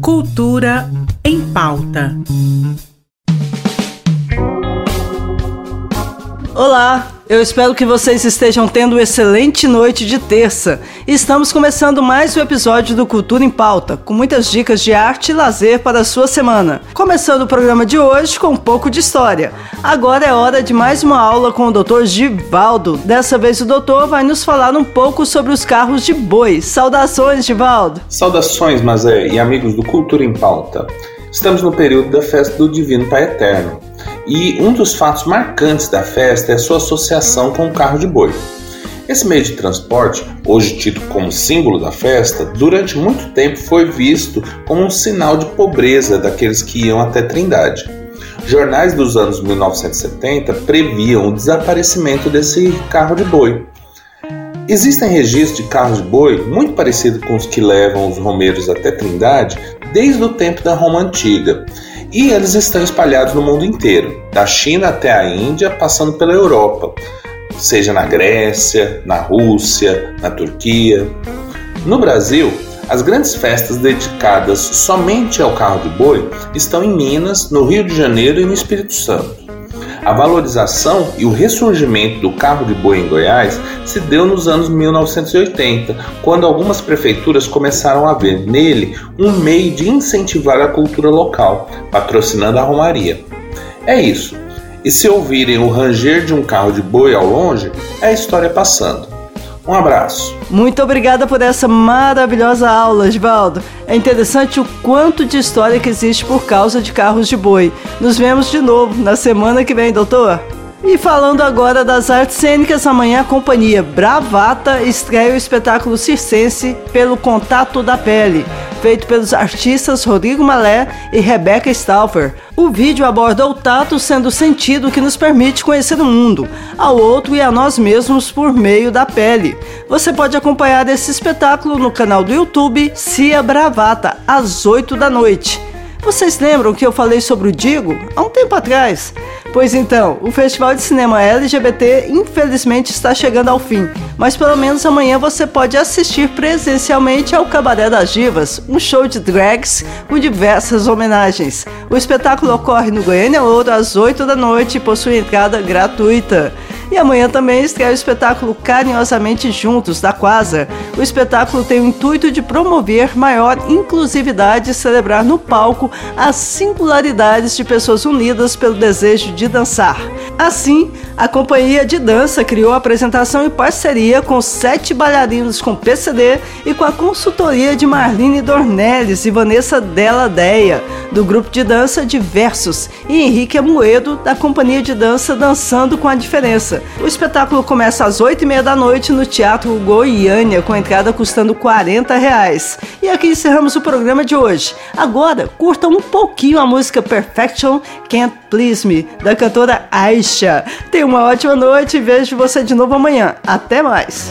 Cultura em pauta. Olá, eu espero que vocês estejam tendo uma excelente noite de terça. Estamos começando mais um episódio do Cultura em Pauta, com muitas dicas de arte e lazer para a sua semana. Começando o programa de hoje com um pouco de história. Agora é hora de mais uma aula com o Dr. Givaldo. Dessa vez o doutor vai nos falar um pouco sobre os carros de boi. Saudações, Givaldo! Saudações, Mazé e amigos do Cultura em Pauta. Estamos no período da festa do Divino Pai Eterno. E um dos fatos marcantes da festa é sua associação com o carro de boi. Esse meio de transporte, hoje tido como símbolo da festa, durante muito tempo foi visto como um sinal de pobreza daqueles que iam até Trindade. Jornais dos anos 1970 previam o desaparecimento desse carro de boi. Existem registros de carros de boi muito parecidos com os que levam os romeiros até Trindade desde o tempo da Roma Antiga, e eles estão espalhados no mundo inteiro, da China até a Índia, passando pela Europa, seja na Grécia, na Rússia, na Turquia. No Brasil, as grandes festas dedicadas somente ao carro de boi estão em Minas, no Rio de Janeiro e no Espírito Santo. A valorização e o ressurgimento do carro de boi em Goiás se deu nos anos 1980, quando algumas prefeituras começaram a ver nele um meio de incentivar a cultura local, patrocinando a romaria. É isso. E se ouvirem o ranger de um carro de boi ao longe, é a história passando. Um abraço. Muito obrigada por essa maravilhosa aula, Osvaldo. É interessante o quanto de história que existe por causa de carros de boi. Nos vemos de novo na semana que vem, doutor. E falando agora das artes cênicas, amanhã a companhia Bravata estreia o espetáculo circense Pelo Contato da Pele, feito pelos artistas Rodrigo Malé e Rebecca Stauffer. O vídeo aborda o tato sendo sentido que nos permite conhecer o mundo, ao outro e a nós mesmos por meio da pele. Você pode acompanhar esse espetáculo no canal do YouTube Cia Bravata, às 8 da noite. Vocês lembram que eu falei sobre o Digo há um tempo atrás? Pois então, o Festival de Cinema LGBT infelizmente está chegando ao fim, mas pelo menos amanhã você pode assistir presencialmente ao Cabaré das Divas, um show de drags com diversas homenagens. O espetáculo ocorre no Goiânia Ouro às 8 da noite e possui entrada gratuita. E amanhã também estreia o espetáculo Carinhosamente Juntos, da Quasar. O espetáculo tem o intuito de promover maior inclusividade e celebrar no palco as singularidades de pessoas unidas pelo desejo de dançar. Assim, a companhia de dança criou a apresentação em parceria com sete bailarinos com PCD e com a consultoria de Marlene Dornelles e Vanessa Della Deia, do grupo de dança Diversos, e Henrique Amoedo, da companhia de dança Dançando com a Diferença. O espetáculo começa às oito e meia da noite no Teatro Goiânia, com entrada custando 40 reais. E aqui encerramos o programa de hoje. Agora, curta um pouquinho a música Perfection Can't Please Me, da cantora Aisha. Tenha uma ótima noite e vejo você de novo amanhã. Até mais!